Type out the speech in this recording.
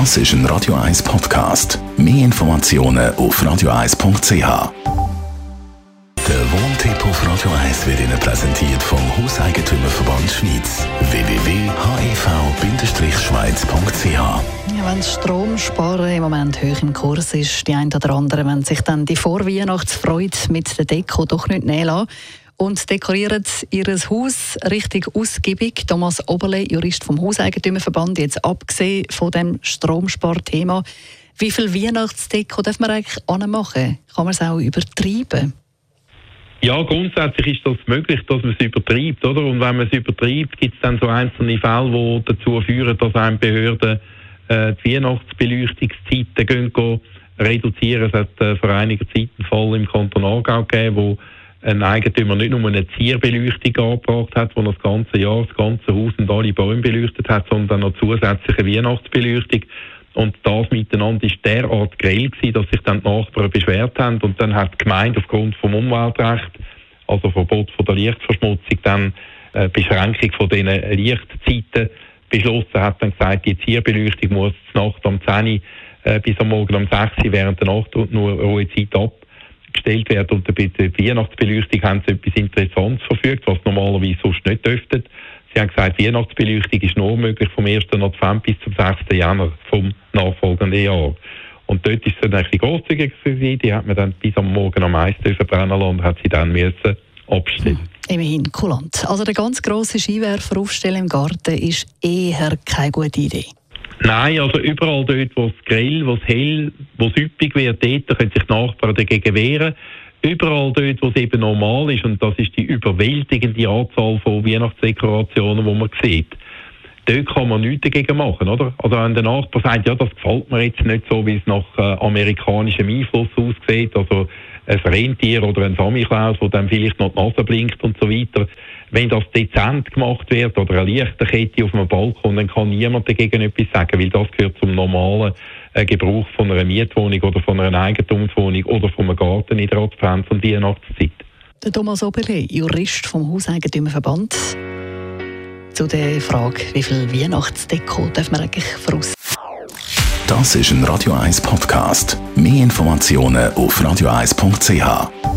Das ist ein Radio 1 Podcast. Mehr Informationen auf radio1.ch. Der Wohntipp auf Radio 1 wird Ihnen präsentiert vom Hauseigentümerverband Schweiz. www.hev-schweiz.ch wenn das Stromsparen im Moment hoch im Kurs ist, die ein oder andere, wenn sich dann die Vorweihnachtsfreude mit der Deko doch nicht nehmen lassen und dekorieren ihr Haus richtig ausgiebig. Thomas Oberle, Jurist vom Hauseigentümerverband, jetzt abgesehen von dem Stromsparthema. Wie viel Weihnachtsdeko darf man eigentlich anmachen? Kann man es auch übertreiben? Ja, grundsätzlich ist das möglich, dass man es übertreibt, oder? Und wenn man es übertreibt, gibt es dann so einzelne Fälle, die dazu führen, dass einem Behörden äh, die Weihnachtsbeleuchtungszeiten gehen, reduzieren. Es hat äh, vor einiger Zeit einen Fall im Kanton Aargau gegeben, wo ein Eigentümer nicht nur eine Zierbeleuchtung angebracht hat, wo das ganze Jahr das ganze Haus und alle Bäume beleuchtet hat, sondern noch zusätzliche Weihnachtsbeleuchtung. Und das miteinander ist derart grell gewesen, dass sich dann die Nachbarn beschwert haben und dann hat die Gemeinde aufgrund vom Umweltrecht, also Verbot von der Lichtverschmutzung, dann äh, Beschränkung von diesen Lichtzeiten beschlossen, hat dann gesagt, die Zierbeleuchtung muss Nacht um 10 Uhr äh, bis am Morgen um 6 Uhr während der Nacht und nur Ruhezeit abgestellt werden. Und bei der Weihnachtsbeleuchtung haben sie etwas Interessantes verfügt, was normalerweise sonst nicht dürften. Sie haben gesagt, Weihnachtsbeleuchtung ist nur möglich vom 1. Advent bis zum 6. Januar vom nachfolgenden Jahr. Und dort ist es dann ein bisschen grosszügig gewesen. Die hat man dann bis am Morgen am meisten verbrennen lassen und hat sie dann müssen abstellen. Immerhin kulant. Also der ganz grosse Skiwerfer aufstellen im Garten ist eher keine gute Idee. Nein, also überall dort, wo es grell, wo es hell, wo es üppig wird, dort können sich Nachbarn dagegen wehren überall dort, wo es eben normal ist, und das ist die überwältigende Anzahl von Weihnachtsdekorationen, die man sieht, dort kann man nichts dagegen machen, oder? Also wenn der Nachbar sagt, ja, das gefällt mir jetzt nicht so, wie es nach äh, amerikanischem Einfluss aussieht, also ein Rentier oder ein Samichlaus, wo dann vielleicht noch die Nase blinkt und so weiter. Wenn das dezent gemacht wird oder eine Lichterkette auf einem Balkon, dann kann niemand dagegen etwas sagen, weil das gehört zum normalen äh, Gebrauch von einer Mietwohnung oder von einer Eigentumswohnung oder von einem Garten in der Advents- und Weihnachtszeit. Der Thomas Oberle, Jurist vom Hauseigentümerverband, zu der Frage, wie viel Weihnachtsdeko darf man eigentlich voraus? Das ist ein Radio 1 Podcast. Mehr Informationen auf radio1.ch.